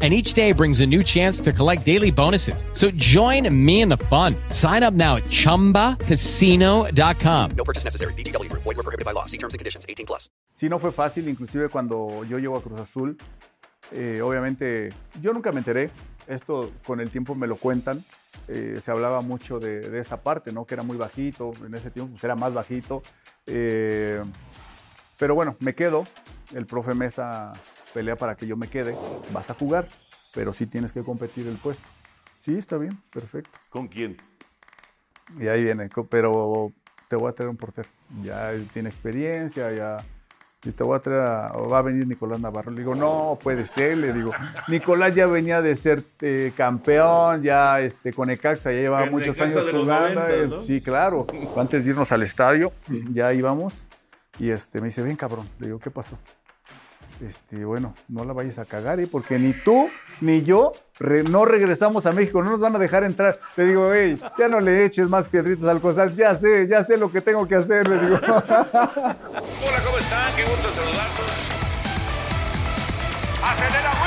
and each day brings a new chance to collect daily bonuses. So join me in the fun. Sign up now at ChumbaCasino.com. No purchase necessary. VGW Group. Void were prohibited by law. See terms and conditions. 18 plus. Sí, no fue fácil, inclusive cuando yo llego a Cruz Azul, eh, obviamente yo nunca me enteré, esto con el tiempo me lo cuentan, eh, se hablaba mucho de, de, esa parte, ¿no? Que era muy bajito, en ese tiempo pues, era más bajito, eh, pero bueno, me quedo, el profe Mesa pelea para que yo me quede, vas a jugar, pero sí tienes que competir el puesto. Sí, está bien, perfecto. ¿Con quién? Y ahí viene, pero te voy a traer un portero. Ya tiene experiencia, ya. Y te voy a traer, a, va a venir Nicolás Navarro. Le digo, no, puede ser. Le digo, Nicolás ya venía de ser eh, campeón, ya este, con Ecaxa, ya llevaba muchos años jugando. 90, ¿no? Sí, claro. Antes de irnos al estadio, ya íbamos. Y este, me dice, ven cabrón. Le digo, ¿qué pasó? Este, bueno, no la vayas a cagar, ¿eh? porque ni tú ni yo no regresamos a México, no nos van a dejar entrar. Le digo, hey, ya no le eches más piedritas al costal, ya sé, ya sé lo que tengo que hacer, le digo. Hola, ¿cómo están? Qué gusto saludarlos. Acelera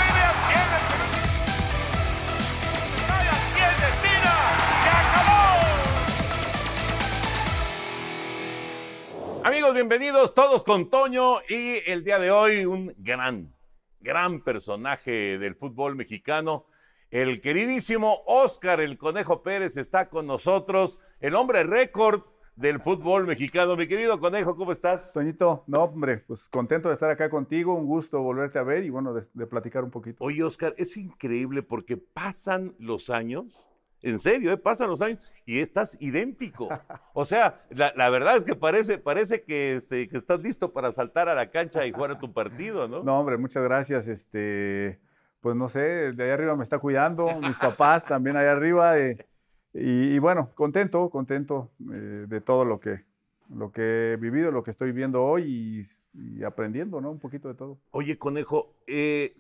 Amigos, bienvenidos todos con Toño y el día de hoy un gran, gran personaje del fútbol mexicano. El queridísimo Oscar el Conejo Pérez está con nosotros, el hombre récord del fútbol mexicano. Mi querido Conejo, ¿cómo estás? Toñito, no, hombre, pues contento de estar acá contigo, un gusto volverte a ver y bueno, de, de platicar un poquito. Oye, Oscar, es increíble porque pasan los años en serio, ¿eh? pasan los años y estás idéntico. O sea, la, la verdad es que parece, parece que, este, que, estás listo para saltar a la cancha y jugar a tu partido, ¿no? No, hombre, muchas gracias. Este, pues no sé, de allá arriba me está cuidando, mis papás también allá arriba. Eh, y, y, bueno, contento, contento eh, de todo lo que, lo que he vivido, lo que estoy viendo hoy y, y aprendiendo, ¿no? Un poquito de todo. Oye, Conejo, eh,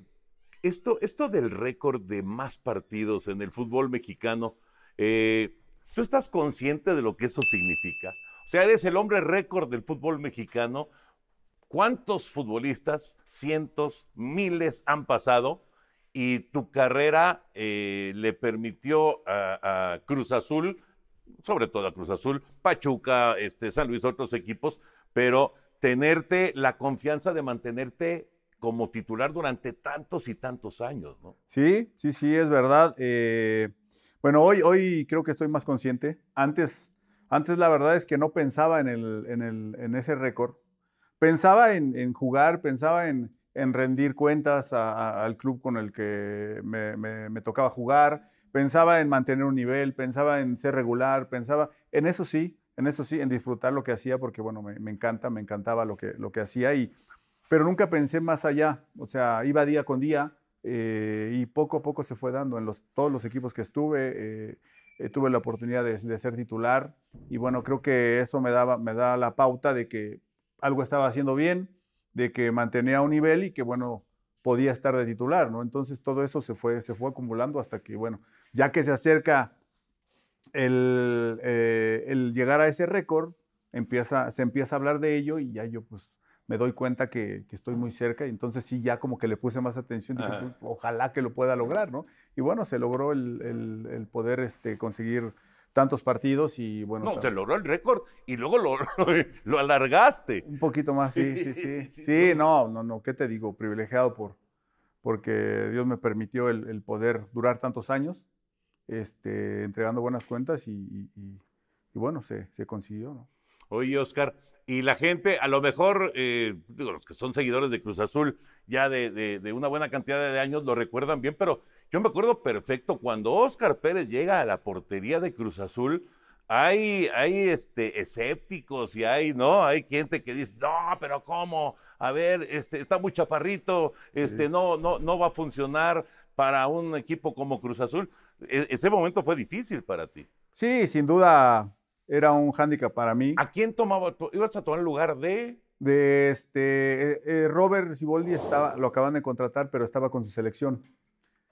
esto, esto del récord de más partidos en el fútbol mexicano, eh, ¿tú estás consciente de lo que eso significa? O sea, eres el hombre récord del fútbol mexicano. ¿Cuántos futbolistas, cientos, miles han pasado? Y tu carrera eh, le permitió a, a, Cruz Azul, sobre todo a Cruz Azul, Pachuca, este, San Luis, otros equipos, pero tenerte la confianza de mantenerte como titular durante tantos y tantos años, ¿no? Sí, sí, sí, es verdad. Eh, bueno, hoy, hoy creo que estoy más consciente. Antes, antes la verdad es que no pensaba en, el, en, el, en ese récord. Pensaba en, jugar, pensaba en, en rendir cuentas al club con el que me, tocaba jugar, pensaba en mantener un nivel, pensaba en ser regular, pensaba en eso sí, en eso sí, en disfrutar lo que hacía, porque bueno, me, me encanta, me encantaba lo que, lo que hacía y pero nunca pensé más allá, o sea, iba día con día eh, y poco a poco se fue dando en todos los equipos que estuve. Eh, eh, tuve la oportunidad de, ser titular y bueno, creo que eso me, daba, me da la pauta de que algo estaba haciendo bien, de que mantenía un nivel y que bueno, podía estar de titular, ¿no? Entonces todo eso se fue, se fue acumulando hasta que, bueno, ya que se acerca el, el llegar a ese récord, empieza, se empieza a hablar de ello y ya yo pues me doy cuenta que, que, estoy muy cerca y entonces sí, ya como que le puse más atención, dije, pues, ojalá que lo pueda lograr, ¿no? Y bueno, se logró el, el, el poder este, conseguir tantos partidos y bueno. No, se logró el récord y luego lo, lo, lo, alargaste. Un poquito más, sí, sí, sí. Sí, sí no, no, no, ¿qué te digo? Privilegiado por, porque Dios me permitió el, el poder durar tantos años, este, entregando buenas cuentas y, y, y bueno, se, se consiguió, ¿no? Oye, Oscar, y la gente, a lo mejor, eh, digo, los que son seguidores de Cruz Azul ya de, de- de una buena cantidad de años lo recuerdan bien, pero yo me acuerdo perfecto cuando Oscar Pérez llega a la portería de Cruz Azul. Hay, hay este, escépticos y hay, ¿no? Hay gente que dice, no, pero ¿cómo? A ver, este, está muy chaparrito, este, no, no, no va a funcionar para un equipo como Cruz Azul. E- ese momento fue difícil para ti. Sí, sin duda era un hándicap para mí. ¿A quién tomaba? ¿Ibas a tomar el lugar de? De este, eh, eh, Robert Siboldi estaba, lo acaban de contratar, pero estaba con su selección.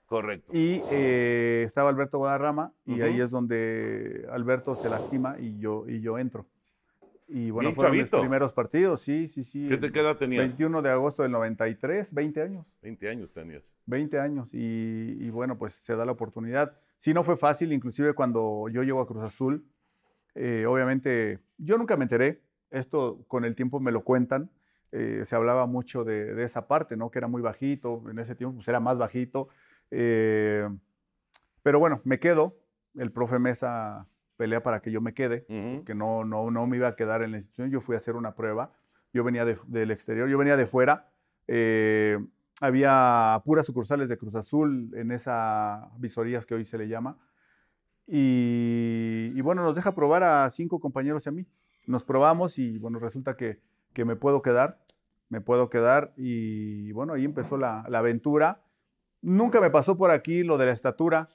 Correcto. Y eh, estaba Alberto Guadarrama, y ahí es donde Alberto se lastima y yo, y yo entro. Y bueno, Bien fueron mis chavito. primeros partidos, sí, sí, sí. ¿Qué, te- qué edad tenías? 21 de agosto del 93, 20 años. 20 años tenías. 20 años y, y bueno, pues se da la oportunidad. Sí, no fue fácil, inclusive cuando yo llego a Cruz Azul, eh, obviamente yo nunca me enteré, esto con el tiempo me lo cuentan, eh, se hablaba mucho de, de esa parte, ¿no? Que era muy bajito, en ese tiempo pues era más bajito, eh, pero bueno, me quedo, el profe Mesa pelea para que yo me quede, que no, no, no me iba a quedar en la institución, yo fui a hacer una prueba, yo venía de- del exterior, yo venía de fuera, eh, había puras sucursales de Cruz Azul en esa visorías que hoy se le llama, y, y bueno, nos deja probar a cinco compañeros y a mí, nos probamos y bueno, resulta que, que me puedo quedar, me puedo quedar y bueno, ahí empezó la, la aventura. Nunca me pasó por aquí lo de la estatura,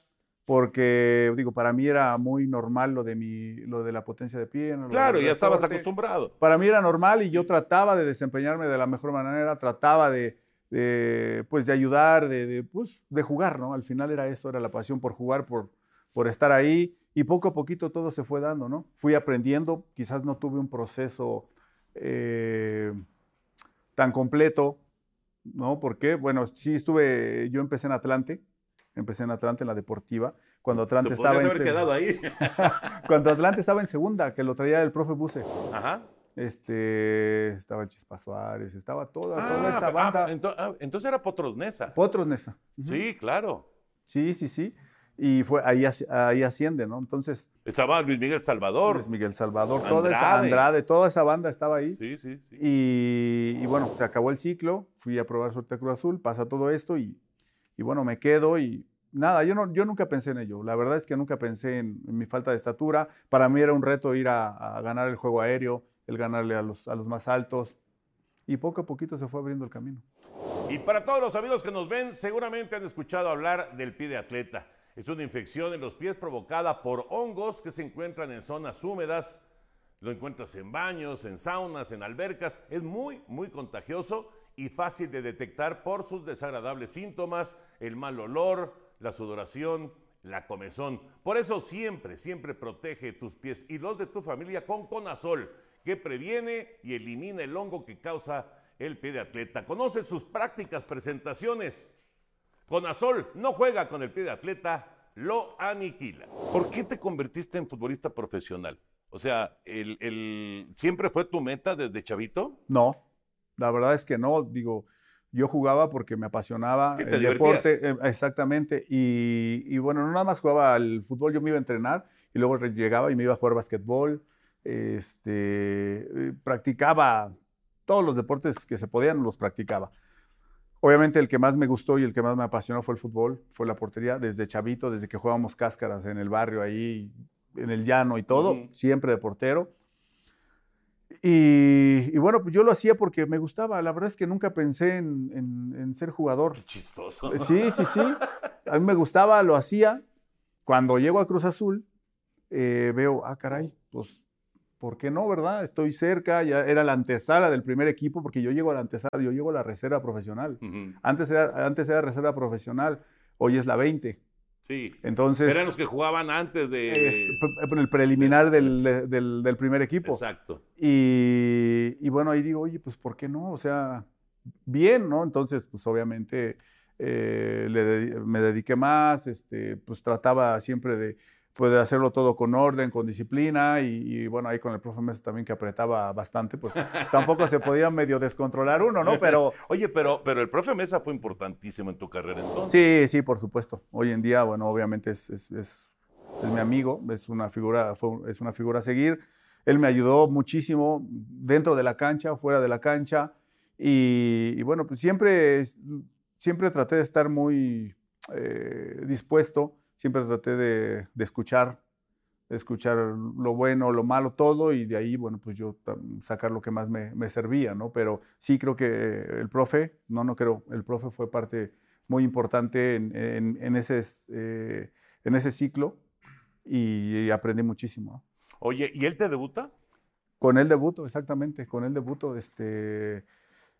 porque digo, para mí era muy normal lo de mi, lo de la potencia de pierna. Claro, ya estabas acostumbrado. Para mí era normal y yo trataba de desempeñarme de la mejor manera, trataba de, de, pues, de ayudar, de, de, pues, de jugar, ¿no? Al final era eso, era la pasión por jugar, por, por estar ahí y poco a poquito todo se fue dando, ¿no? Fui aprendiendo, quizás no tuve un proceso eh, tan completo, ¿no? Porque, bueno, sí estuve, yo empecé en Atlante, empecé en Atlante, en la deportiva, cuando Atlante Te estaba en haber quedado ahí. cuando Atlante estaba en segunda, que lo traía el profe Buse. Ajá. Este, estaba el Chispa Suárez, estaba toda, toda Ah, esa ah, banda. ento- ah, entonces era Potros Nesa. Potros Nesa. Ujú. Sí, claro. Sí, sí, sí. Y fue ahí, ahí asciende, ¿no? Entonces, Estaba Luis Miguel Salvador. Luis Miguel Salvador, toda esa Andrade. Andrade, toda esa banda estaba ahí. Sí, sí, sí. Y, y bueno, se acabó el ciclo, fui a probar suerte a Cruz Azul, pasa todo esto y, y bueno, me quedo y nada, yo, no, yo nunca pensé en ello. La verdad es que nunca pensé en, en mi falta de estatura. Para mí era un reto ir a, a ganar el juego aéreo, el ganarle a los, a los más altos. Y poco a poquito se fue abriendo el camino. Y para todos los amigos que nos ven, seguramente han escuchado hablar del pie de atleta. Es una infección en los pies provocada por hongos que se encuentran en zonas húmedas. Lo encuentras en baños, en saunas, en albercas. Es muy, muy contagioso y fácil de detectar por sus desagradables síntomas, el mal olor, la sudoración, la comezón. Por eso siempre, siempre protege tus pies y los de tu familia con Conazol, que previene y elimina el hongo que causa el pie de atleta. Conoce sus prácticas presentaciones. Conazol no juega con el pie de atleta, lo aniquila. ¿Por qué te convertiste en futbolista profesional? O sea, el, el- ¿siempre fue tu meta desde chavito? No, la verdad es que no. Digo, yo jugaba porque me apasionaba el divertías. deporte, eh, exactamente. Y, y bueno, no nada más jugaba al fútbol, yo me iba a entrenar y luego llegaba y me iba a jugar basquetbol. Este, eh, practicaba todos los deportes que se podían, los practicaba. Obviamente el que más me gustó y el que más me apasionó fue el fútbol, fue la portería, desde chavito, desde que jugábamos cáscaras en el barrio ahí, en el llano y todo, siempre de portero. Y, y bueno, pues yo lo hacía porque me gustaba. La verdad es que nunca pensé en, en- en ser jugador. Qué chistoso. Eh, Sí, sí, sí. A mí me gustaba, lo hacía. Cuando llego a Cruz Azul, eh, veo, ah, caray, pues, ¿por qué no, verdad? Estoy cerca, ya era la antesala del primer equipo, porque yo llego a la antesala, yo llego a la reserva profesional. Antes era, antes era reserva profesional, hoy es la 20. Sí. Entonces, Eran los que jugaban antes de... p- el preliminar del, del- del primer equipo. Exacto. Y, y bueno, ahí digo, oye, pues ¿por qué no? O sea, bien, ¿no? Entonces, pues obviamente eh, le me dediqué más, este, pues trataba siempre de, pues, de hacerlo todo con orden, con disciplina y, y, bueno, ahí con el profe Mesa también que apretaba bastante, pues tampoco se podía medio descontrolar uno, ¿no? Pero Oye, pero, pero el profe Mesa fue importantísimo en tu carrera entonces. sí, sí, por supuesto. Hoy en día, bueno, obviamente es, es- es- es mi amigo, es una figura, fue es una figura a seguir. él me ayudó muchísimo dentro de la cancha, fuera de la cancha. Y, y bueno, pues siempre, siempre traté de estar muy eh, dispuesto, siempre traté de, de escuchar, de escuchar lo bueno, lo malo, todo, y de ahí, bueno, pues yo sacar lo que más me, me servía, ¿no? Pero sí creo que el profe, no, no creo, el profe fue parte muy importante en, en- en ese, eh, en ese ciclo y, aprendí muchísimo. ¿no? Oye, ¿y él te debuta? Con el debuto, exactamente, con el debuto, este,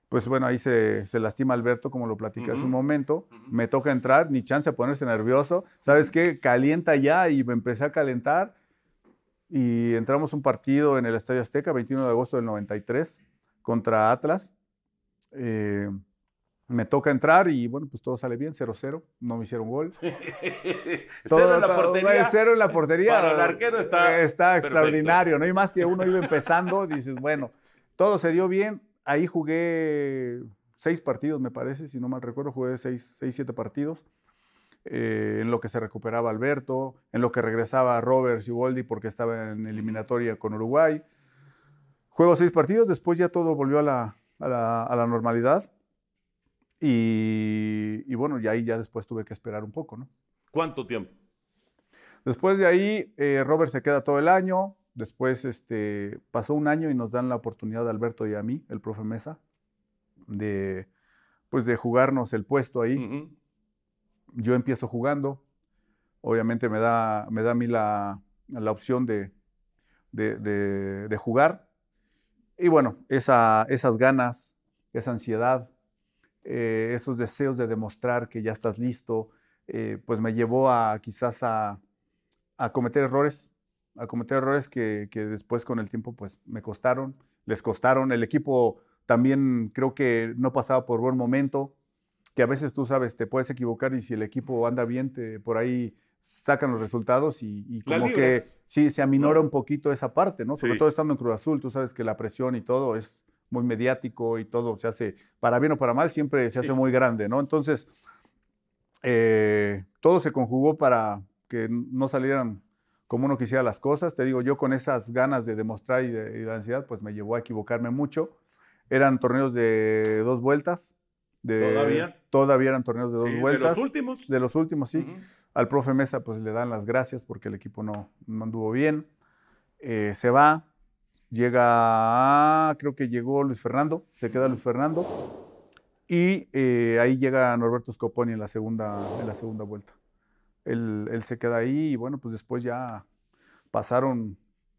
pues bueno, ahí se, se lastima Alberto, como lo platicé hace un momento, me toca entrar, ni chance de ponerse nervioso, ¿sabes qué? Calienta ya y me empecé a calentar y entramos un partido en el Estadio Azteca, 21 de agosto del 93, contra Atlas. Eh, me toca entrar y bueno, pues todo sale bien, 0-0, no me hicieron gol. Cero en la todo- portería. Cero en la portería. Para el arquero está Está perfecto. extraordinario, ¿no? Y más que uno iba empezando, dices, bueno, todo se dio bien. Ahí jugué seis partidos, me parece, si no mal recuerdo, jugué seis, seis siete partidos. eh, en lo que se recuperaba Alberto, en lo que regresaba Robert Siboldi porque estaba en eliminatoria con Uruguay. Juego seis partidos, después ya todo volvió a la, a la- a la normalidad. Y, y bueno, y ahí ya después tuve que esperar un poco, ¿no? ¿Cuánto tiempo? Después de ahí, eh, Robert se queda todo el año. Después este, pasó un año y nos dan la oportunidad a Alberto y a mí, el profe Mesa, de, pues de jugarnos el puesto ahí. Yo empiezo jugando. Obviamente me da, me da a mí la, la opción de, de, de- de jugar. Y bueno, esa, esas ganas, esa ansiedad, eh, esos deseos de demostrar que ya estás listo, eh, pues me llevó a quizás a, a cometer errores, a cometer errores que, que después con el tiempo pues me costaron, les costaron. El equipo también creo que no pasaba por buen momento, que a veces tú sabes, te puedes equivocar y si el equipo anda bien, te, por ahí sacan los resultados y, y como que sí, se aminora ¿no? un poquito esa parte, ¿no? Sobre Sí. todo estando en Cruz Azul, tú sabes que la presión y todo es muy mediático y todo se hace, para bien o para mal, siempre se hace Sí. muy grande, ¿no? Entonces, eh, todo se conjugó para que no salieran como uno quisiera las cosas. Te digo, yo con esas ganas de demostrar y de, y de ansiedad, pues me llevó a equivocarme mucho. Eran torneos de dos vueltas. de- ¿Todavía? Todavía eran torneos de dos Sí, de vueltas. los últimos. De los últimos, sí. Al profe Mesa, pues le dan las gracias porque el equipo no, no anduvo bien. Eh, se va, llega, a- creo que llegó Luis Fernando, se queda Luis Fernando. Y eh, ahí llega Norberto Scoponi en la segunda, en la segunda vuelta. Él, él se queda ahí y bueno, pues después ya pasaron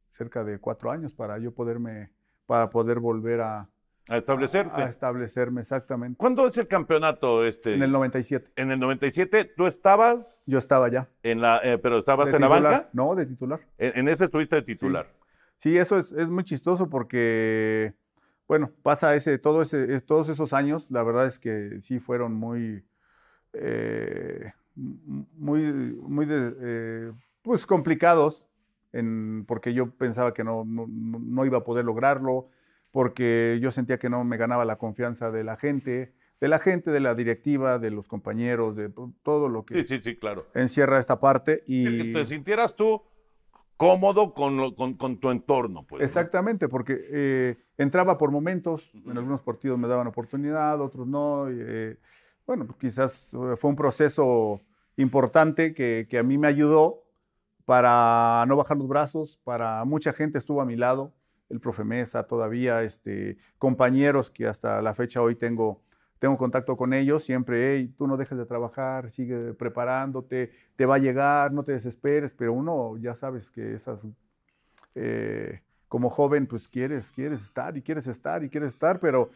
cerca de cuatro años para yo poderme, para poder volver a, A establecerte. a establecerme exactamente. ¿Cuándo es el campeonato este? En el 97. En el 97, tú estabas Yo estaba ya. en la, eh, pero estabas ¿De en la banca. No, de titular. En, en ese estuviste de titular. Sí, eso es, es muy chistoso porque, bueno, pasa ese, todo ese, es- todos esos años, la verdad es que sí fueron muy, eh, muy, muy de- eh, pues complicados, en, porque yo pensaba que no, no, no- no iba a poder lograrlo, porque yo sentía que no me ganaba la confianza de la gente, de la gente, de la directiva, de los compañeros, de todo lo que Sí, sí, sí, claro. encierra esta parte. Sí, Y... que te sintieras tú cómodo con, lo- con, con tu entorno, pues. ¿no? Exactamente, porque eh, entraba por momentos, en algunos partidos me daban oportunidad, otros no. y, eh, bueno, pues quizás eh, fue un proceso importante que, que a mí me ayudó para no bajar los brazos, para mucha gente estuvo a mi lado, el profe Mesa todavía, este, compañeros que hasta la fecha hoy tengo, tengo contacto con ellos, siempre, hey, tú no dejes de trabajar, sigue preparándote, te va a llegar, no te desesperes, pero uno ya sabes que esas eh, como joven, pues quieres, quieres estar y quieres estar y quieres estar, pero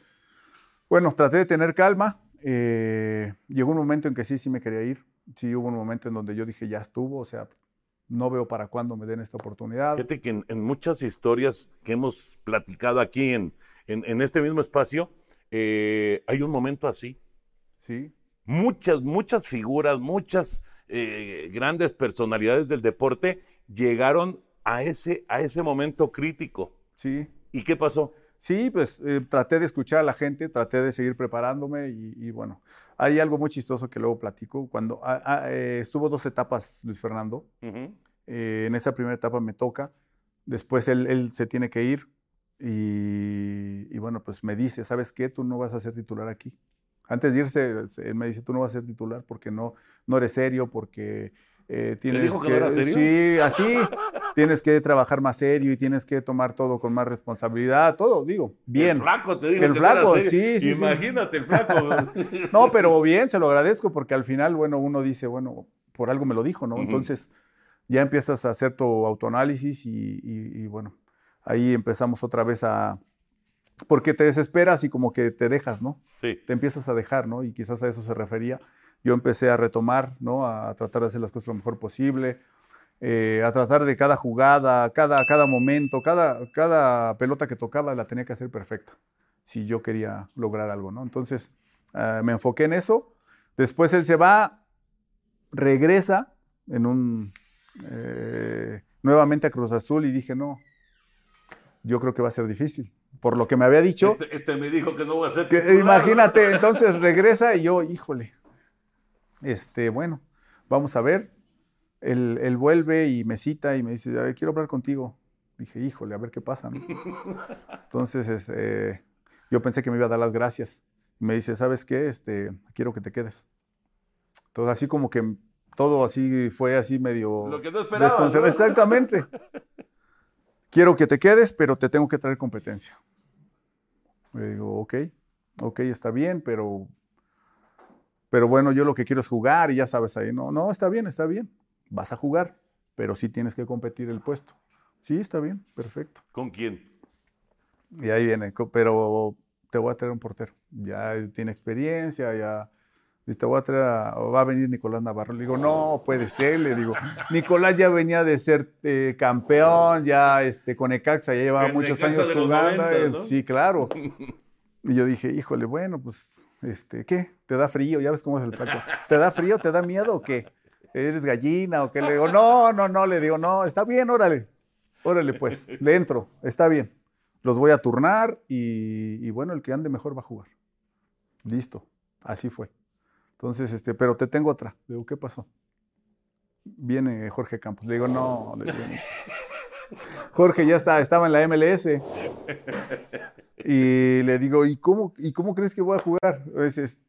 bueno, traté de tener calma. eh, llegó un momento en que sí, sí me quería ir. Sí, hubo un momento en donde yo dije, ya estuvo, o sea, no veo para cuándo me den esta oportunidad. Fíjate que en, en muchas historias que hemos platicado aquí en, en- en este mismo espacio, eh, hay un momento así. Sí, Muchas, muchas figuras, muchas eh, grandes personalidades del deporte llegaron a ese, a ese momento crítico. sí. ¿Y qué pasó? Sí, pues eh, traté de escuchar a la gente, traté de seguir preparándome y, y bueno, hay algo muy chistoso que luego platico. Cuando ah, ah, eh, estuvo dos etapas Luis Fernando. Eh, en esa primera etapa me toca. Después él, él se tiene que ir y, y bueno, pues me dice, ¿sabes qué? Tú no vas a ser titular aquí. Antes de irse, él me dice, tú no vas a ser titular porque no, no eres serio, porque eh, tienes dijo que no era serio? Sí, así. tienes que trabajar más serio y tienes que tomar todo con más responsabilidad, todo, digo, bien. El flaco te dijo El que no era flaco, serio. sí, sí, sí. Imagínate el flaco. No, pero bien, se lo agradezco porque al final, bueno, uno dice, bueno, por algo me lo dijo, ¿no? Ujú. Entonces ya empiezas a hacer tu autoanálisis y, y- y, bueno, ahí empezamos otra vez a... Porque te desesperas y como que te dejas, ¿no? Sí. Te empiezas a dejar, ¿no? Y quizás a eso se refería. Yo empecé a retomar, ¿no? A tratar de hacer las cosas lo mejor posible, eh, a tratar de cada jugada, cada, cada momento, cada, cada pelota que tocaba la tenía que hacer perfecta, si yo quería lograr algo, ¿no? Entonces ah, me enfoqué en eso. Después él se va, regresa en un eh, nuevamente a Cruz Azul y dije, no, yo creo que va a ser difícil. Por lo que me había dicho, Este, este me dijo que no voy a ser que- imagínate, entonces regresa y yo, híjole, este, bueno, vamos a ver. Él, él vuelve y me cita y me dice, "Ay, quiero hablar contigo. Dije, híjole, a ver qué pasa. ¿no?". Entonces, es, eh, yo pensé que me iba a dar las gracias. Me dice, ¿sabes qué? Este, quiero que te quedes. Entonces, así como que todo así fue así medio... Lo que no desconcer- ¿no? Exactamente. quiero que te quedes, pero te tengo que traer competencia. Le digo, ok, ok, está bien, pero, pero bueno, yo lo que quiero es jugar y ya sabes ahí, no, no, está bien, está bien, vas a jugar, pero sí tienes que competir el puesto. Sí, está bien, perfecto. ¿Con quién? Y ahí viene, pero te voy a traer un portero. Ya tiene experiencia, ya. Y te voy a traer, a- va a venir Nicolás Navarro. Le digo, no, puede ser. Le digo, Nicolás ya venía de ser eh, campeón, ya este, con Ecaxa, ya llevaba El muchos años jugando. 90, ¿no? Sí, claro. Y yo dije, híjole, bueno, pues, este, ¿qué? ¿Te da frío? Ya ves cómo es el flaco. ¿Te da frío? ¿Te da miedo o qué? ¿Eres gallina o qué? Le digo, no, no, no. Le digo, no, está bien, órale. Órale, pues, le entro, está bien. Los voy a turnar y, bueno, el que ande mejor va a jugar. Listo, así fue. Entonces, este, pero te tengo otra. Le digo, ¿qué pasó? Viene Jorge Campos. Le digo, no, le digo, no. Jorge ya está, estaba en la MLS. Y le digo, ¿y cómo, ¿y cómo crees que voy a jugar? Dices,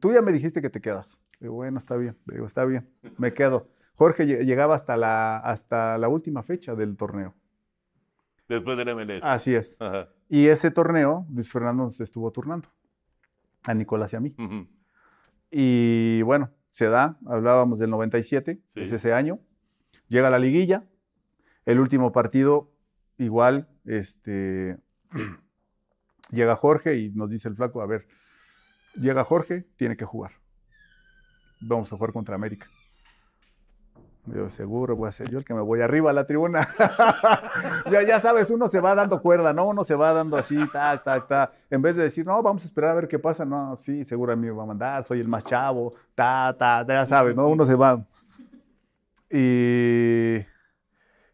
tú ya me dijiste que te quedas. Le digo, bueno, está bien. Le digo, está bien, me quedo. Jorge lle- llegaba hasta la, hasta la última fecha del torneo. Después del MLS. Así es. Ajá. Y ese torneo, Luis Fernando se estuvo turnando a Nicolás y a mí. Y bueno, se da, hablábamos del 97, Sí. es ese año. Llega la liguilla, el último partido, igual, este, llega Jorge y nos dice el flaco, a ver, llega Jorge, tiene que jugar. Vamos a jugar contra América. Yo seguro voy a ser yo el que me voy arriba a la tribuna. ya, ya sabes, uno se va dando cuerda, ¿no? Uno se va dando así, tac, tac, tac. En vez de decir, no, vamos a esperar a ver qué pasa, no, sí, seguro a mí me va a mandar, soy el más chavo, ta, ta, ya sabes, ¿no? Uno se va. Y,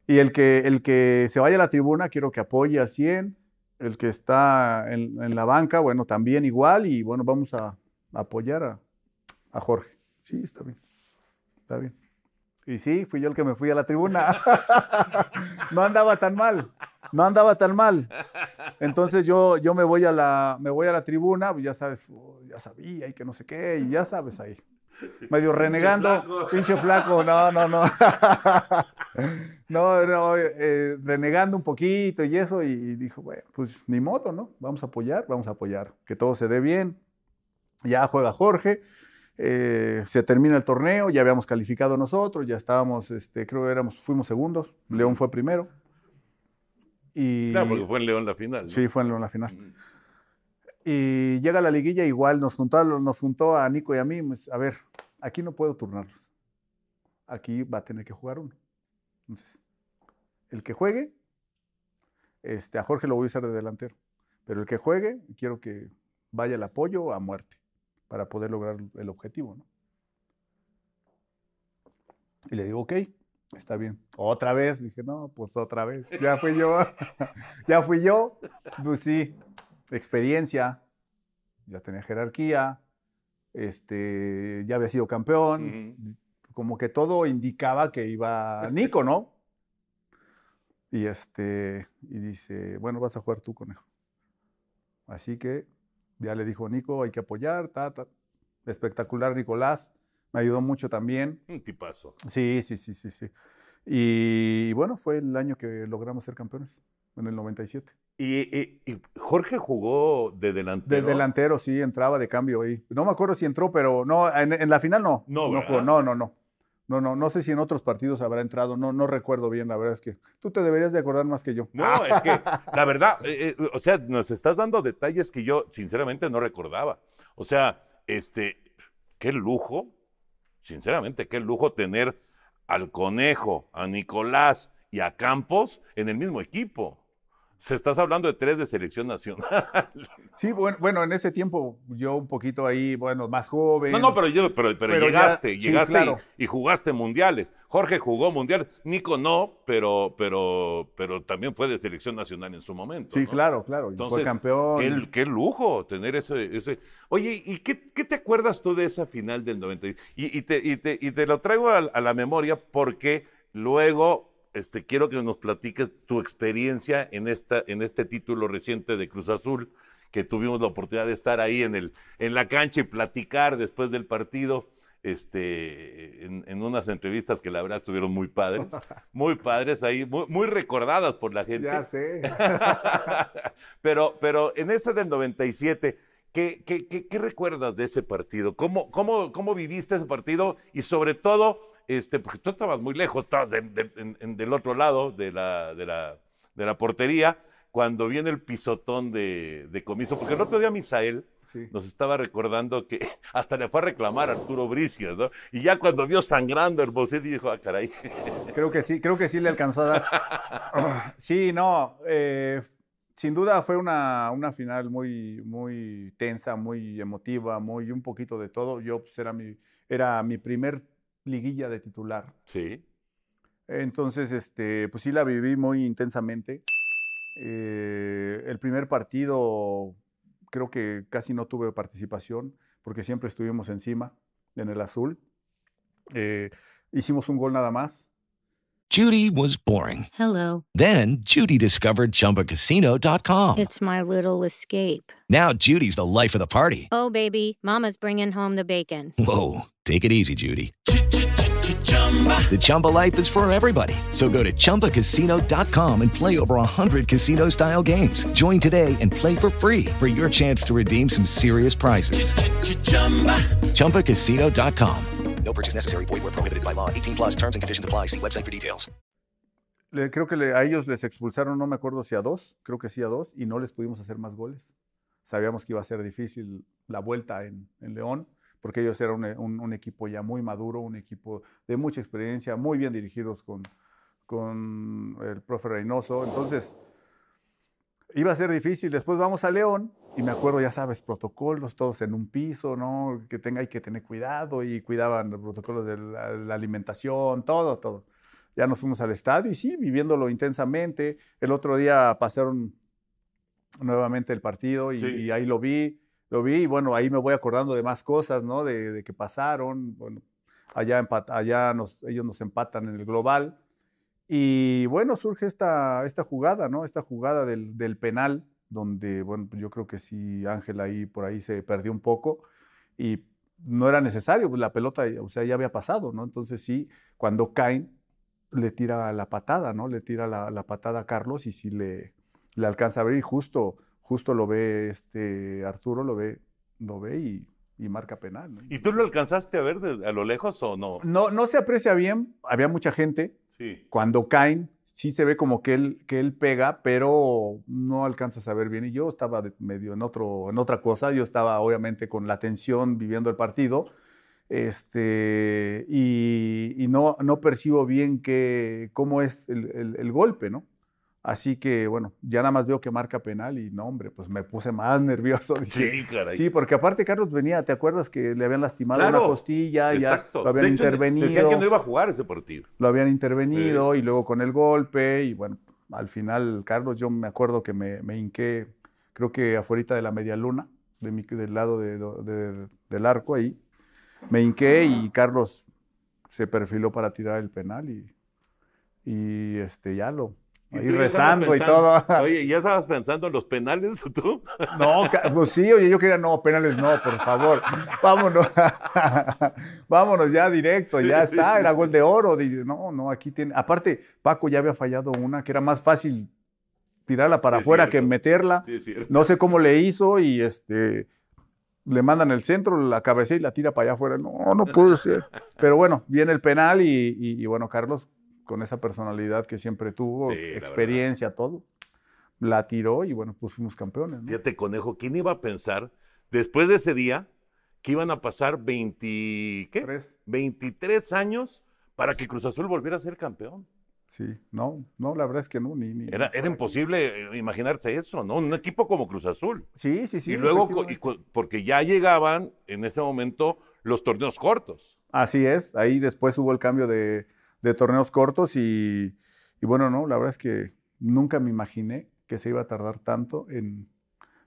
y el, que, el que se vaya a la tribuna, quiero que apoye al 100. El que está en, en la banca, bueno, también igual. Y bueno, vamos a, apoyar a, a Jorge. Sí, está bien. Está bien. Y sí, fui yo el que me fui a la tribuna. no andaba tan mal. No andaba tan mal. Entonces yo, yo me, voy a la, me voy a la tribuna, pues ya sabes, ya sabía y que no sé qué, y ya sabes ahí. Medio renegando. flaco. Pinche flaco, no, no, no. no, no, eh, renegando un poquito y eso, y, y dijo, bueno, pues ni modo, ¿no? Vamos a apoyar, vamos a apoyar, que todo se dé bien. Ya juega Jorge, eh, se termina el torneo, ya habíamos calificado nosotros, ya estábamos, este, creo que éramos, fuimos segundos, León fue primero. Y, Claro, porque fue en León la final. ¿no? Sí, fue en León la final. Y llega la liguilla, igual nos juntó, nos juntó a Nico y a mí. pues, a ver, aquí no puedo turnarlos. Aquí va a tener que jugar uno. El que juegue, este, a Jorge lo voy a usar de delantero. Pero el que juegue, quiero que vaya el apoyo a muerte para poder lograr el objetivo. ¿no? Y le digo, ok, está bien. Otra vez, dije, no, pues otra vez. Ya fui yo. ya fui yo. Pues sí, experiencia, ya tenía jerarquía, este, ya había sido campeón, como que todo indicaba que iba Nico, ¿no? Y, este, y dice, bueno, vas a jugar tú, conejo. Así que ya le dijo Nico, hay que apoyar, ta, ta. Espectacular Nicolás, me ayudó mucho también. Un tipazo. Sí, sí, sí, sí, sí. Y, bueno, fue el año que logramos ser campeones, en el 97. Y, y- y Jorge jugó de delantero. De delantero, sí, entraba de cambio ahí. No me acuerdo si entró, pero no, en, en la final no. No, no, ¿verdad? jugó, no, no, no. No, no, no sé si en otros partidos habrá entrado, no, no recuerdo bien, la verdad es que tú te deberías de acordar más que yo. No, es que la verdad, eh, eh, o sea, nos estás dando detalles que yo sinceramente no recordaba. O sea, este, qué lujo, sinceramente, qué lujo tener al Conejo, a Nicolás y a Campos en el mismo equipo. Se estás hablando de tres de selección nacional. Sí, bueno, bueno, en ese tiempo yo un poquito ahí, bueno, más joven. No, no, pero, yo, pero, pero, Pero ya- llegaste, sí, llegaste claro. y, y jugaste mundiales. Jorge jugó mundial, Nico no, pero, pero, pero también fue de selección nacional en su momento. Sí, ¿no? claro, claro. Entonces, fue campeón. Qué, qué lujo tener ese, ese. Oye, ¿y qué, qué te acuerdas tú de esa final del 90? Y, y, te, y, te, y te lo traigo a, a la memoria porque luego este, quiero que nos platiques tu experiencia en, esta, en este título reciente de Cruz Azul, que tuvimos la oportunidad de estar ahí en, el, en la cancha y platicar después del partido. Este, en, en unas entrevistas que la verdad estuvieron muy padres, muy padres ahí, muy, muy recordadas por la gente. Ya sé. pero, pero en ese del 97, ¿qué, qué, qué, qué recuerdas de ese partido? ¿Cómo, cómo, ¿Cómo viviste ese partido? Y sobre todo, este, porque tú estabas muy lejos, estabas de- de- en- en- del otro lado de la, de la, de la portería, cuando viene el pisotón de, de comiso. Porque el otro día Misael Sí. nos estaba recordando que hasta le fue a reclamar a Arturo Bricio, ¿no? Y ya cuando vio sangrando Hermosillo dijo, ah, caray. Creo que sí, creo que sí le alcanzó a dar. sí, no, eh, sin duda fue una, una final muy, muy tensa, muy emotiva, muy un poquito de todo. Yo pues, era mi, era mi primer liguilla de titular. Sí. Entonces, este, pues sí la viví muy intensamente. Eh, el primer partido creo que casi no tuve participación porque siempre estuvimos encima en el azul. Eh, hicimos un gol nada más. Judy was boring. Hello. Then Judy discovered ChumbaCasino.com. It's my little escape. Now Judy's the life of the party. Oh, baby, Mama's bringing home the bacon. Whoa, take it easy, Judy. The Chumba life is for everybody. So go to ChumbaCasino.com and play over 100 casino style games. Join today and play for free for your chance to redeem some serious prizes. ChumbaCasino.com. No purchase necessary. Void where prohibited by law. 18 plus terms and conditions apply. See website for details. Le- creo que le- a ellos les expulsaron, no me acuerdo si a dos, creo que sí a dos, y no les pudimos hacer más goles. Sabíamos que iba a ser difícil la vuelta en, en León, porque ellos eran un, un- un equipo ya muy maduro, un equipo de mucha experiencia, muy bien dirigidos con, con el profe Reynoso. Entonces, iba a ser difícil. Después vamos a León, y me acuerdo, ya sabes, protocolos, todos en un piso, ¿no? Que tenga, hay que tener cuidado, y cuidaban los protocolos de la- la alimentación, todo, todo. Ya nos fuimos al estadio y sí, viviéndolo intensamente. El otro día pasaron nuevamente el partido y, Sí. y ahí lo vi, lo vi y bueno, ahí me voy acordando de más cosas, ¿no? De, de que pasaron. Bueno, allá, allá nos, ellos nos empatan en el global. Y bueno, surge esta, esta jugada, ¿no? Esta jugada del, del penal, donde, bueno, yo creo que sí, Ángel ahí por ahí se perdió un poco y no era necesario, pues la pelota, o sea, ya había pasado, ¿no? Entonces sí, cuando caen, le tira la patada, ¿no? Le tira la, la patada a Carlos y sí le, le alcanza a ver y justo, justo lo ve este Arturo, lo ve, lo ve y, y marca penal. ¿no? ¿Y tú lo alcanzaste a ver de- a lo lejos o no? No, no se aprecia bien, había mucha gente. Sí. Cuando caen, sí se ve como que él, que él pega, pero no alcanzas a ver bien. Y yo estaba medio en, otro, en otra cosa, yo estaba obviamente con la tensión viviendo el partido. Este, y, y no, no percibo bien que, cómo es el, el- el golpe, ¿no? Así que, bueno, ya nada más veo que marca penal y no, hombre, pues me puse más nervioso. Dije, Sí, caray. Sí, porque aparte Carlos venía, ¿te acuerdas que le habían lastimado Claro, una costilla? Ya Exacto. lo habían De hecho, intervenido. Decían que no iba a jugar ese partido. Lo habían intervenido y luego con el golpe y bueno, al final Carlos, yo me acuerdo que me, me hinqué, creo que afuera de la media luna, de mi- del lado de- de- del arco ahí, me hinqué y Carlos se perfiló para tirar el penal y, y este, ya lo, ¿Y ahí rezando y todo. Oye, ¿ya estabas pensando en los penales tú? No, pues sí, oye, yo quería, no, penales no, por favor. Vámonos. Vámonos ya directo, ya está, era gol de oro. Dije, no, no, aquí tiene. Aparte, Paco ya había fallado una que era más fácil tirarla para Sí, afuera que meterla. Sí. No sé cómo le hizo y este le mandan el centro, la cabecea y la tira para allá afuera. No, no puede ser. Pero bueno, viene el penal y, y- y bueno, Carlos, con esa personalidad que siempre tuvo, Sí, la experiencia, todo, la tiró y bueno, pues fuimos campeones. ¿no? Fíjate, conejo, ¿quién iba a pensar después de ese día que iban a pasar 20, ¿qué? Tres. 23 años para que Cruz Azul volviera a ser campeón? Sí, no, no, la verdad es que no, ni. ni Era, era imposible eh, imaginarse eso, ¿no? Un equipo como Cruz Azul. Sí, sí, sí. y luego, y porque ya llegaban en ese momento los torneos cortos. Así es, ahí después hubo el cambio de, de torneos cortos y, y bueno, no, la verdad es que nunca me imaginé que se iba a tardar tanto en,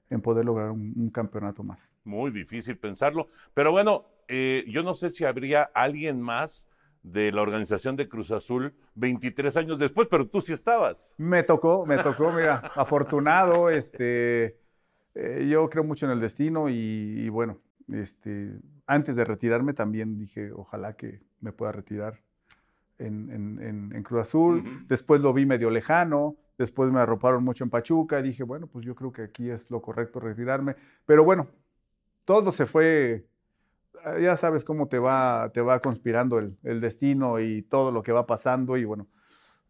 en poder lograr un, un campeonato más. Muy difícil pensarlo. Pero bueno, eh, yo no sé si habría alguien más de la organización de Cruz Azul 23 años después, pero tú sí estabas. Me tocó, me tocó, mira, afortunado, este, eh, yo creo mucho en el destino y, y bueno, este, antes de retirarme también dije, ojalá que me pueda retirar en, en- en- en Cruz Azul. Ujú. Después lo vi medio lejano, después me arroparon mucho en Pachuca y dije, bueno, pues yo creo que aquí es lo correcto retirarme. Pero bueno, todo se fue, ah, ya sabes cómo te va, te va conspirando el, el destino y todo lo que va pasando y bueno,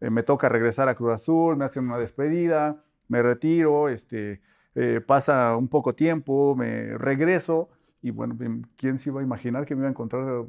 eh, me toca regresar a Cruz Azul, me hacen una despedida, me retiro, este, eh, pasa un poco tiempo, me regreso y bueno, ¿quién se iba a imaginar que me iba a encontrar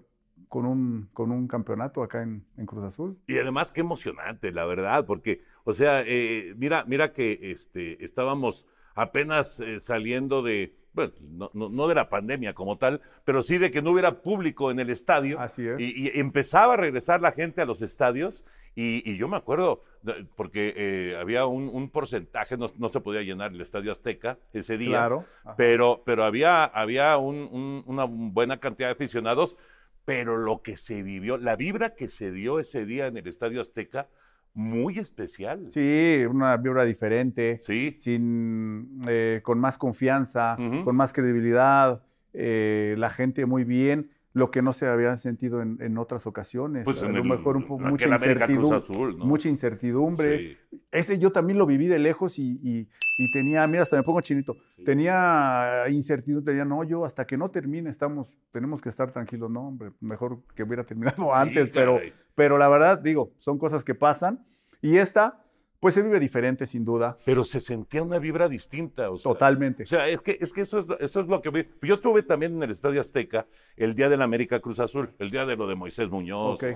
con un, con un campeonato acá en, en Cruz Azul? Y además qué emocionante, la verdad, porque, o sea, eh, mira, mira que este, estábamos apenas eh, saliendo de, bueno, no, no- no de la pandemia como tal, pero sí de que no hubiera público en el estadio. Así es. Y, y empezaba a regresar la gente a los estadios y, y yo me acuerdo, de- porque eh, había un, un porcentaje, no, no se podía llenar el Estadio Azteca ese día, Claro. Ajá. pero, pero había, había un- un- una buena cantidad de aficionados, pero lo que se vivió, la vibra que se dio ese día en el Estadio Azteca, muy especial. Sí, una vibra diferente, Sí. sin, eh, con más confianza, con más credibilidad, eh, la gente muy bien, lo que no se había sentido en, en otras ocasiones. Pues a lo el- mejor un poco mucha incertidumbre, Azul, ¿no? mucha incertidumbre. Sí. Ese yo también lo viví de lejos y, y- y tenía, mira, hasta me pongo chinito, tenía incertidumbre, tenía, no, yo hasta que no termine estamos, tenemos que estar tranquilos, no, hombre, mejor que hubiera terminado antes, pero, pero la verdad, digo, son cosas que pasan y esta, pues se vive diferente sin duda, Pero se sentía una vibra distinta. O sea, totalmente. O sea, es que, es que eso, es, eso es lo que. Yo estuve también en el Estadio Azteca el día del América Cruz Azul, el día de lo de Moisés Muñoz. Ok.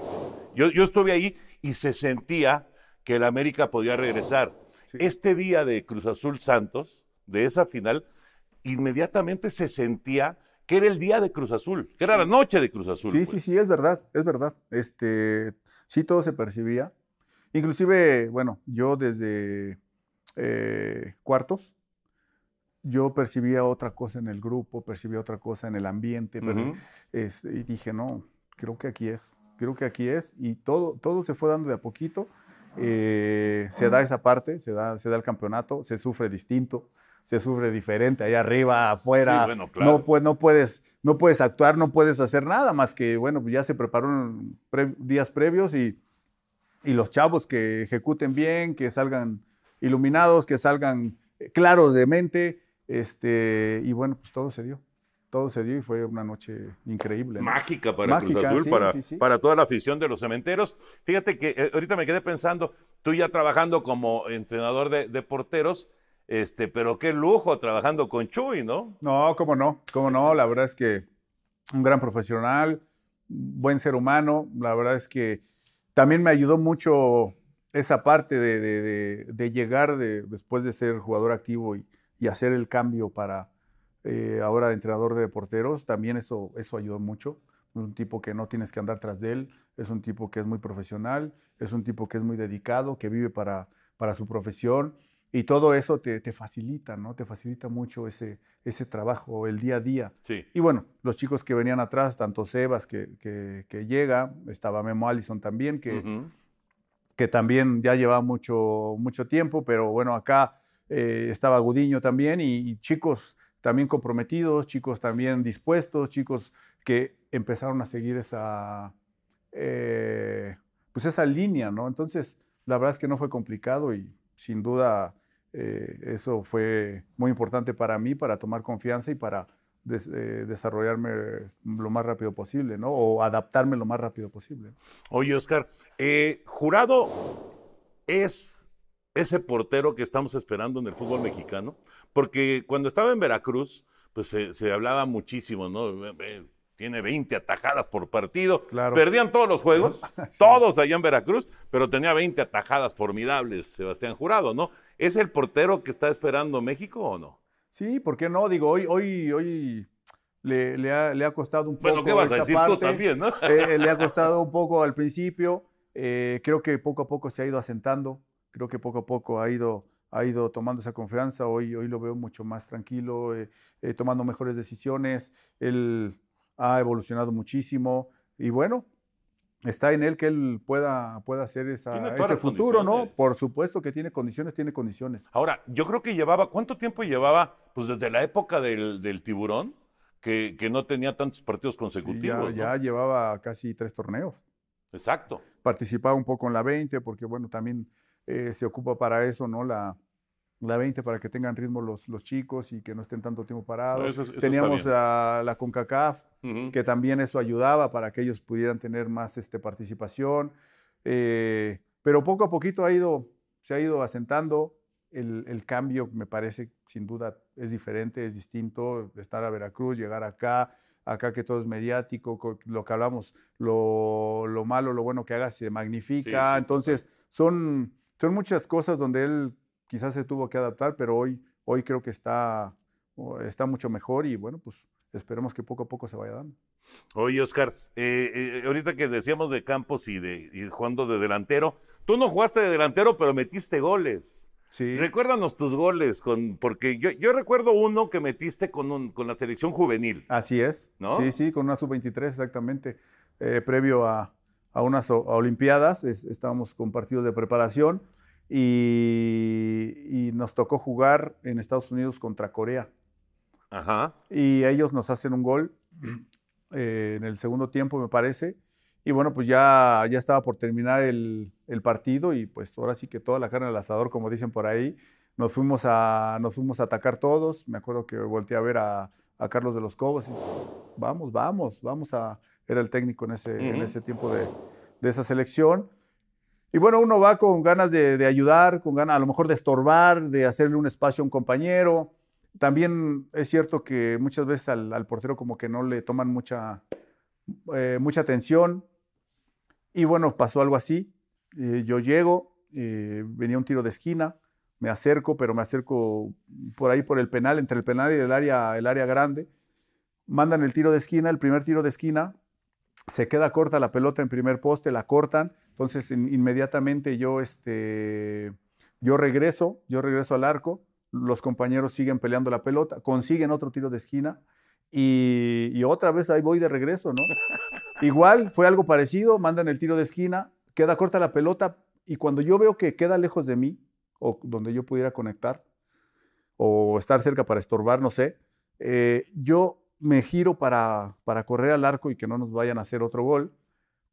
Yo, yo estuve ahí y se sentía que el América podía regresar. Este día de Cruz Azul Santos, de esa final, inmediatamente se sentía que era el día de Cruz Azul, que era la noche de Cruz Azul. Sí, pues. sí, sí, es verdad, es verdad. Este, sí, todo se percibía. Inclusive, bueno, yo desde eh, cuartos, yo percibía otra cosa en el grupo, percibía otra cosa en el ambiente, pero, este, y dije, no, creo que aquí es, creo que aquí es, y todo, todo se fue dando de a poquito. Eh, se da esa parte, se da, se da el campeonato, se sufre distinto, se sufre diferente, ahí arriba, afuera. Sí, bueno, claro. no, pues, no, puedes, no puedes actuar, no puedes hacer nada más que, bueno, pues ya se prepararon pre- días previos y, y los chavos que ejecuten bien, que salgan iluminados, que salgan eh, claros de mente, este, y bueno, pues todo se dio. Todo se dio y fue una noche increíble. ¿no? Mágica para Cruz Mágica, Azul, sí, para, sí, sí. para toda la afición de los cementeros. Fíjate que eh, ahorita me quedé pensando, tú ya trabajando como entrenador de, de porteros, este, pero qué lujo trabajando con Chuy, ¿no? No, cómo no, cómo no, la verdad es que un gran profesional, buen ser humano, la verdad es que también me ayudó mucho esa parte de, de- de- de llegar de- después de ser jugador activo y, hacer el cambio para eh, ahora entrenador de porteros, también eso, eso ayudó mucho. Es un tipo que no tienes que andar tras de él, es un tipo que es muy profesional, es un tipo que es muy dedicado, que vive para, para su profesión y todo eso te, te facilita, ¿no? Te facilita mucho ese, ese trabajo, el día a día. Sí. Y bueno, los chicos que venían atrás, tanto Sebas que, que- que llega, estaba Memo Allison también, que, que también ya lleva mucho, mucho tiempo, pero bueno, acá eh, estaba Gudiño también y, y chicos también comprometidos, chicos también dispuestos, chicos que empezaron a seguir esa, eh, pues esa línea, ¿no? Entonces, la verdad es que no fue complicado y sin duda eh, eso fue muy importante para mí, para tomar confianza y para des- eh, desarrollarme lo más rápido posible, ¿no? O adaptarme lo más rápido posible. Oye, Oscar, eh, Jurado es ese portero que estamos esperando en el fútbol mexicano, porque cuando estaba en Veracruz, pues se, se hablaba muchísimo, ¿no? Eh, eh, Tiene 20 atajadas por partido. Claro. Perdían todos los juegos, todos allá en Veracruz, pero tenía 20 atajadas formidables, Sebastián Jurado, ¿no? ¿Es el portero que está esperando México o no? Sí, ¿por qué no? Digo, hoy, hoy, hoy le, le ha, le ha costado un poco. Bueno, ¿qué vas a decir tú también, no? Eh, le ha costado un poco al principio. eh, creo que poco a poco se ha ido asentando. Creo que poco a poco ha ido, ha ido tomando esa confianza. Hoy, hoy lo veo mucho más tranquilo, eh, tomando mejores decisiones. Él ha evolucionado muchísimo. Y bueno, está en él que él pueda, pueda hacer esa, ese futuro, ¿no? Por supuesto que tiene condiciones, tiene condiciones. Ahora, yo creo que llevaba, ¿cuánto tiempo llevaba? Pues desde la época del, del tiburón, que, que no tenía tantos partidos Sí, consecutivos. ya, ¿no? ya llevaba casi tres torneos. Exacto. participaba un poco en la 20, porque bueno, también eh, se ocupa para eso, ¿no? La, la 20 para que tengan ritmo los, los chicos y que no estén tanto tiempo parados. eso es- eso Teníamos bien. la, la CONCACAF, Ujú. que también eso ayudaba para que ellos pudieran tener más este, participación. Eh, pero poco a poquito ha ido, se ha ido asentando. El, el cambio me parece sin duda es diferente, es distinto estar a Veracruz, llegar acá, acá que todo es mediático, co- lo que hablamos, lo, lo malo, lo bueno que haga se magnifica. Sí, sí, Entonces, son, son muchas cosas donde él quizás se tuvo que adaptar, pero hoy, hoy creo que está, está mucho mejor y bueno, pues esperemos que poco a poco se vaya dando. Oye, Oscar, eh, eh, ahorita que decíamos de Campos y de y jugando de delantero, tú no jugaste de delantero, pero metiste goles. Sí. Recuérdanos tus goles, con, porque yo, yo recuerdo uno que metiste con, un- con la selección juvenil. Así es. ¿No? Sí, sí, con una sub-23 exactamente. Eh, previo a, a unas a Olimpiadas, es- estábamos con partidos de preparación y, y nos tocó jugar en Estados Unidos contra Corea. Ajá. Y ellos nos hacen un gol eh, en el segundo tiempo, me parece. Y bueno, pues ya, ya estaba por terminar el, el partido y pues ahora sí que toda la carne al asador, como dicen por ahí. Nos fuimos a, nos fuimos a atacar todos. Me acuerdo que volteé a ver a, a Carlos de los Cobos y vamos, vamos, vamos a... Era el técnico en ese, en Ujú. ese tiempo de, de esa selección. Y bueno, uno va con ganas de, ayudar, con ganas a lo mejor de estorbar, de hacerle un espacio a un compañero. También es cierto que muchas veces al, al portero como que no le toman mucha, eh, mucha atención. Y bueno, pasó algo así. Eh, yo llego, eh, venía un tiro de esquina, me acerco, pero me acerco por ahí por el penal, entre el penal y el área, el área grande. Mandan el tiro de esquina, el primer tiro de esquina, se queda corta la pelota en primer poste, la cortan, entonces in- inmediatamente yo, este, yo regreso, yo regreso al arco, los compañeros siguen peleando la pelota, consiguen otro tiro de esquina y, y otra vez ahí voy de regreso, ¿no? Igual fue algo parecido, mandan el tiro de esquina, queda corta la pelota y cuando yo veo que queda lejos de mí o donde yo pudiera conectar o estar cerca para estorbar, no sé, eh, yo me giro para, para correr al arco y que no nos vayan a hacer otro gol.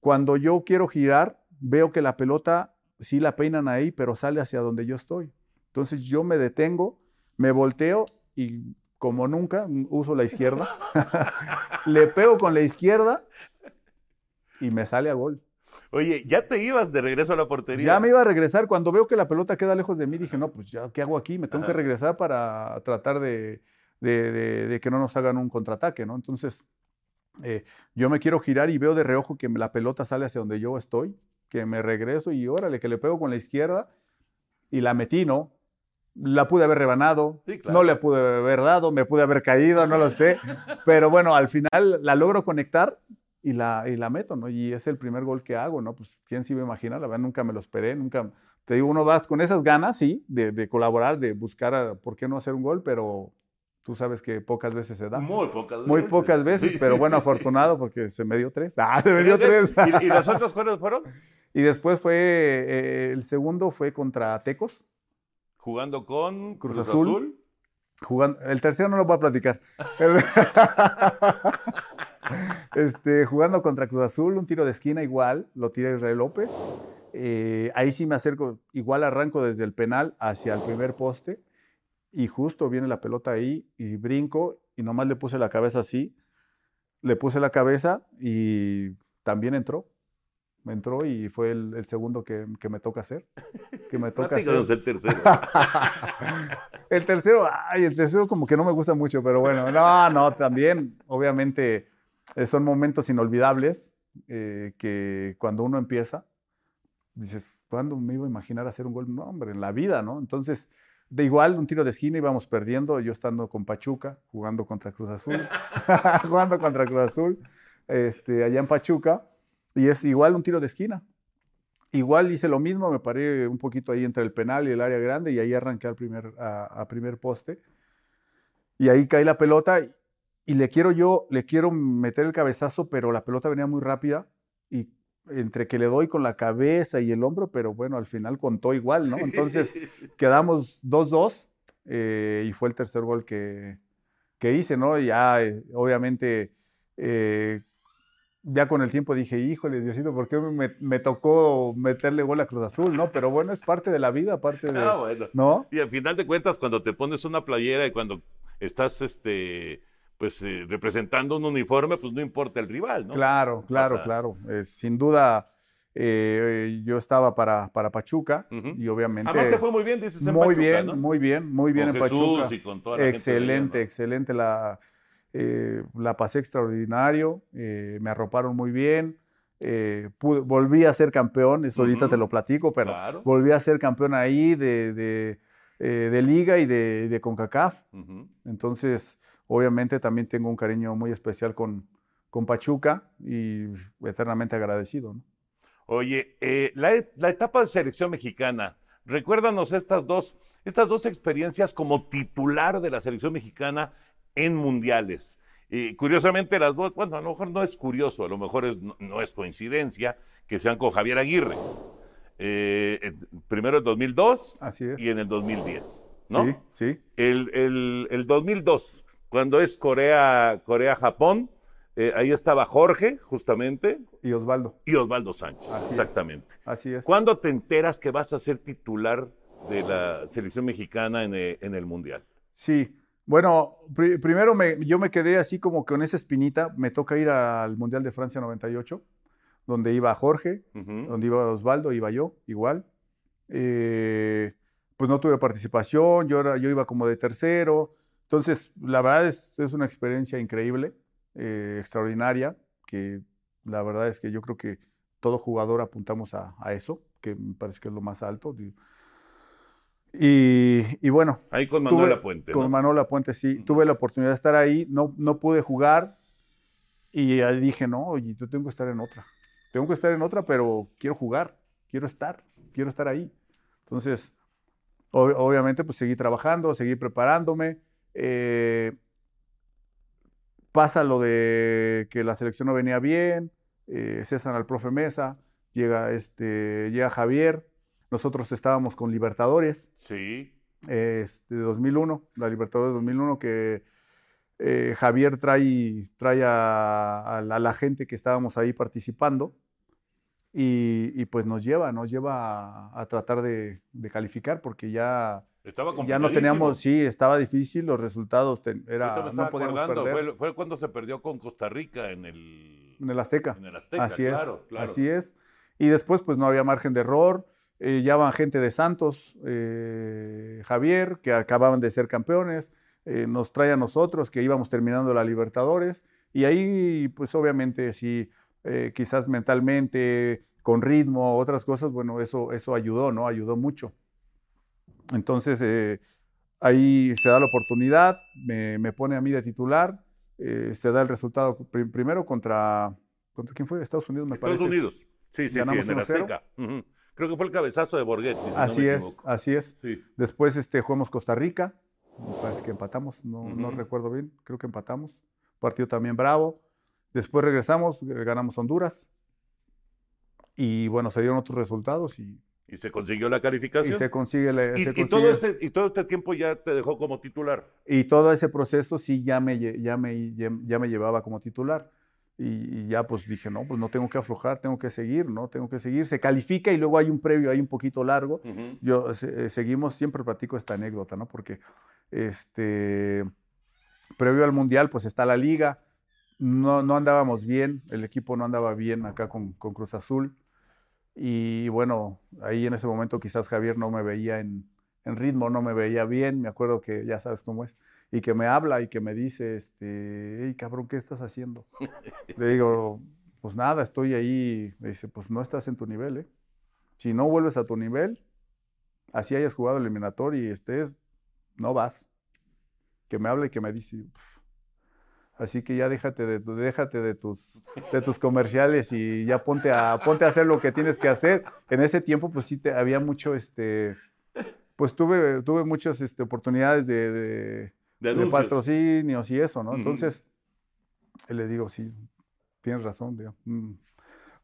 Cuando yo quiero girar, veo que la pelota sí la peinan ahí, pero sale hacia donde yo estoy. Entonces yo me detengo, me volteo y como nunca mm, uso la izquierda, le pego con la izquierda y me sale a gol. Oye, ya te ibas de regreso a la portería. Ya me iba a regresar. Cuando veo que la pelota queda lejos de mí, dije, no, pues ya, ¿qué hago aquí? Me tengo que regresar para tratar de, de- de- de que no nos hagan un contraataque, ¿no? Entonces, eh, yo me quiero girar y veo de reojo que la pelota sale hacia donde yo estoy, que me regreso y órale, que le pego con la izquierda y la metí, ¿no? La pude haber rebanado, Sí, claro. no le pude haber dado, me pude haber caído, no lo sé, pero bueno, al final la logro conectar y la, y la meto, ¿no? Y es el primer gol que hago, ¿no? Pues quién se iba a imaginar, la verdad nunca me lo esperé, nunca, te digo, uno va con esas ganas, sí, de, de colaborar, de buscar, a- ¿por qué no hacer un gol? Pero Tú sabes que pocas veces se da. Muy pocas veces. Muy pocas veces, Sí. pero bueno, afortunado porque se me dio tres. Ah, se me dio tres. ¿Y, y las otras cuáles fueron? Y después fue, eh, el segundo fue contra Tecos, Jugando con Cruz Cruz, Azul. Azul. jugando, el tercero no lo voy a platicar. este, jugando contra Cruz Azul, un tiro de esquina igual, lo tira Israel López. Eh, ahí sí me acerco, igual arranco desde el penal hacia el primer poste y justo viene la pelota ahí y brinco y nomás le puse la cabeza así, le puse la cabeza y también entró. Me entró y fue el, el segundo que, que me toca hacer. Que me toca hacer. El tercero. El tercero, ay, el tercero como que no me gusta mucho, pero bueno, no, no, también, obviamente, eh, son momentos inolvidables eh, que cuando uno empieza, dices, ¿cuándo me iba a imaginar hacer un gol? No, hombre, en la vida, ¿no? Entonces, de igual, un tiro de esquina íbamos perdiendo, yo estando con Pachuca, jugando contra Cruz Azul, jugando contra Cruz Azul, este, allá en Pachuca, y es igual un tiro de esquina. Igual hice lo mismo, me paré un poquito ahí entre el penal y el área grande y ahí arranqué al primer, a, a primer poste. Y ahí cae la pelota y, y le quiero yo, le quiero meter el cabezazo, pero la pelota venía muy rápida y entre que le doy con la cabeza y el hombro, pero bueno, al final contó igual, ¿no? Entonces quedamos 2-2 eh, y fue el tercer gol que, que hice, ¿no? Y ya, eh, obviamente, eh, ya con el tiempo dije, híjole, Diosito, ¿por qué me, me tocó meterle gol a Cruz Azul, no? Pero bueno, es parte de la vida, parte de... Ah, bueno. ¿No? Y al final de cuentas, cuando te pones una playera y cuando estás este, pues, eh, representando un uniforme, pues no importa el rival, ¿no? Claro, claro, pasa. claro. Eh, sin duda, eh, yo estaba para, para Pachuca y obviamente... Además te fue muy bien, dices en muy Pachuca, bien, ¿no? muy bien, muy bien Con en Jesús Pachuca. y con toda la gente excelente, ¿no? excelente. La, eh, la pasé extraordinario, eh, me arroparon muy bien. pude- volví a ser campeón, eso ahorita te lo platico, pero Claro. volví a ser campeón ahí de, de, de Liga y de, de CONCACAF. Entonces, obviamente también tengo un cariño muy especial con, con Pachuca y eternamente agradecido. ¿no? Oye, eh, la, e- la etapa de selección mexicana, recuérdanos estas dos, estas dos experiencias como titular de la selección mexicana en mundiales. Y curiosamente las dos, bueno, a lo mejor no es curioso, a lo mejor es- no, no es coincidencia que sean con Javier Aguirre. Eh, primero en 2002 Así es. y en el 2010, ¿no? Sí, sí. El, el- el 2002, cuando es Corea, Corea-Japón, eh, ahí estaba Jorge, justamente, Y Osvaldo, y Osvaldo Sánchez, Así es. exactamente. así es. ¿Cuándo te enteras que vas a ser titular de la selección mexicana en el, en el Mundial? Sí, bueno, pri- primero me- yo me quedé así como con esa espinita. Me toca ir al Mundial de Francia 98, donde iba Jorge, donde iba Osvaldo, iba yo, igual. Eh, pues no tuve participación, yo, era- yo iba como de tercero. Entonces, la verdad es, es una experiencia increíble, eh, extraordinaria, que la verdad es que yo creo que todo jugador apuntamos a, a eso, que me parece que es lo más alto. Y, y bueno, Ahí con Tuve- Manuel Lapuente, Con ¿no? Manuel Lapuente, sí. Ujú. Tuve la oportunidad de estar ahí, no, no pude jugar y ahí dije, no, oye, yo tengo que estar en otra. Tengo que estar en otra, pero quiero jugar, quiero estar, quiero estar ahí. Entonces, ob- obviamente, pues seguí trabajando, seguí preparándome. Eh, pasa lo de que la selección no venía bien, eh, cesan al profe Mesa, llega, este, llega Javier, nosotros estábamos con Libertadores Sí. este, de 2001, la Libertadores de 2001, que eh, Javier trae, trae a, a la, a la gente que estábamos ahí participando y, y pues nos lleva, nos lleva a, a tratar de, de calificar porque ya, Estaba ya no teníamos, sí, estaba difícil, los resultados ten- era, no podíamos perder fue, fue cuando se perdió con Costa Rica en el, en el Azteca. en el Azteca. Así claro, es, claro. así es. Y después, pues no había margen de error. Eh, ya van gente de Santos, eh, Javier, que acababan de ser campeones. eh, nos trae a nosotros, que íbamos terminando la Libertadores. Y ahí, pues obviamente, sí, eh, quizás mentalmente, con ritmo, otras cosas, bueno, eso, eso ayudó, ¿no? Ayudó mucho. Entonces, eh, ahí se da la oportunidad, me, me pone a mí de titular, eh, se da el resultado pri- primero contra, ¿contra quién fue? Estados Unidos, me Estados parece. Unidos. Sí, sí, sí, Ganamos en el 1-0. Azteca. Creo que fue el cabezazo de Borghetti, si Así no es, así es. Sí. Después este, jugamos Costa Rica, me parece que empatamos, no, no recuerdo bien, creo que empatamos. Partido también bravo. Después regresamos, ganamos Honduras. Y bueno, se dieron otros resultados y, Y se consiguió la y calificación. se consigue. la- Y, se y consigue- todo este, y todo este tiempo ya te dejó como titular. y todo ese proceso sí ya me, ya me, ya, me llevaba como titular. Y, y ya pues dije, no, pues no tengo que aflojar, tengo que seguir, ¿no? Tengo que seguir. Se califica y luego hay un previo ahí un poquito largo. Ujú. Yo se- eh, seguimos, siempre platico esta anécdota, ¿no? Porque este, previo al Mundial, pues está la liga. No, no andábamos bien, el equipo no andaba bien acá con, con Cruz Azul. Y bueno, ahí en ese momento quizás Javier no me veía en, en ritmo, no me veía bien. Me acuerdo que ya sabes cómo es. Y que me habla y que me dice, este, hey, cabrón, ¿qué estás haciendo? Le digo, pues nada, estoy ahí. Me dice, pues no estás en tu nivel, ¿eh? Si no vuelves a tu nivel, así hayas jugado eliminatorio y estés, no vas. Que me hable y que me dice, "Pf, así que ya déjate de, déjate de tus, de tus comerciales y ya ponte a, ponte a hacer lo que tienes que hacer. En ese tiempo, pues sí, te, había mucho, este, pues tuve, tuve muchas este, oportunidades de, patrocinios y eso, ¿no? Entonces, le digo, sí, tienes razón, digo, un,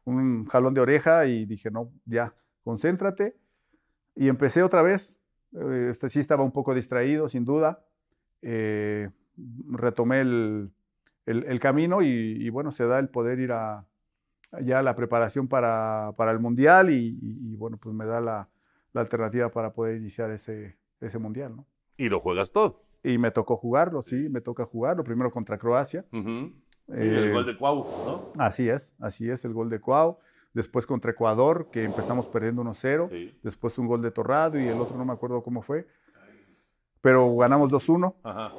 un jalón de oreja y dije, no, ya, concéntrate. Y empecé otra vez, eh, este, sí estaba un poco distraído, sin duda. Eh, retomé el, el- el camino y, y, bueno, se da el poder ir a ya a la preparación para, para el Mundial y, y- bueno, pues me da la, la alternativa para poder iniciar ese, ese Mundial, ¿no? Y lo juegas todo. Y me tocó jugarlo, sí, me toca jugarlo, primero contra Croacia. Y Eh, el gol de Cuau, ¿no? Así es, así es, el gol de Cuau. Después contra Ecuador, que empezamos perdiendo 1-0. Sí. Después un gol de Torrado y el otro no me acuerdo cómo fue. Pero ganamos 2-1. Ajá.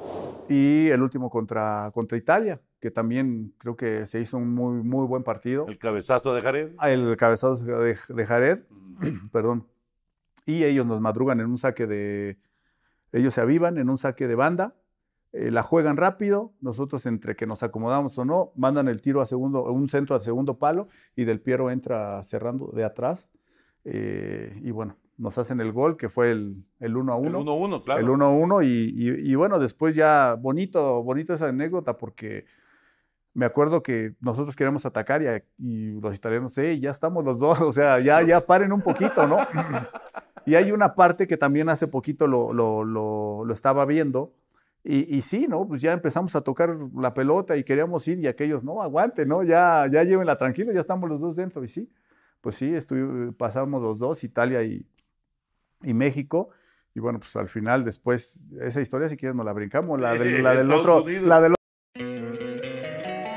Y el último contra, contra Italia, que también creo que se hizo un muy, muy buen partido. El cabezazo de Jared. El cabezazo de, de Jared, perdón. Y ellos nos madrugan en un saque de. Ellos se avivan en un saque de banda, eh, la juegan rápido. Nosotros, entre que nos acomodamos o no, mandan el tiro a segundo, un centro a segundo palo y Del Piero entra cerrando de atrás. eh, y bueno, nos hacen el gol, que fue el, el 1 a 1. El 1-1, claro. El 1-1 y, y- y bueno, después ya bonito, bonito esa anécdota porque me acuerdo que nosotros queríamos atacar y, y los italianos, sí, ya estamos los dos, o sea, ya, ya paren un poquito, ¿no? Y hay una parte que también hace poquito lo, lo- lo- lo estaba viendo y, y sí, ¿no? Pues ya empezamos a tocar la pelota y queríamos ir y aquellos, no, aguante, ¿no? Ya, ya llévenla tranquilo, ya estamos los dos dentro y sí, pues sí, pasamos los dos, Italia y, y México. Y bueno, pues al final, después, esa historia, si quieres, nos la brincamos. La del, la del Estados otro. La del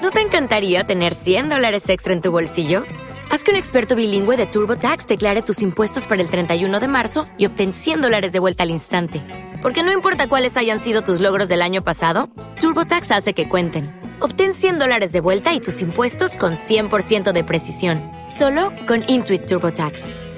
¿No te encantaría tener 100 dólares extra en tu bolsillo? Haz que un experto bilingüe de TurboTax declare tus impuestos para el 31 de marzo y obtén 100 dólares de vuelta al instante. Porque no importa cuáles hayan sido tus logros del año pasado, TurboTax hace que cuenten. Obtén 100 dólares de vuelta y tus impuestos con 100% de precisión. Solo con Intuit TurboTax.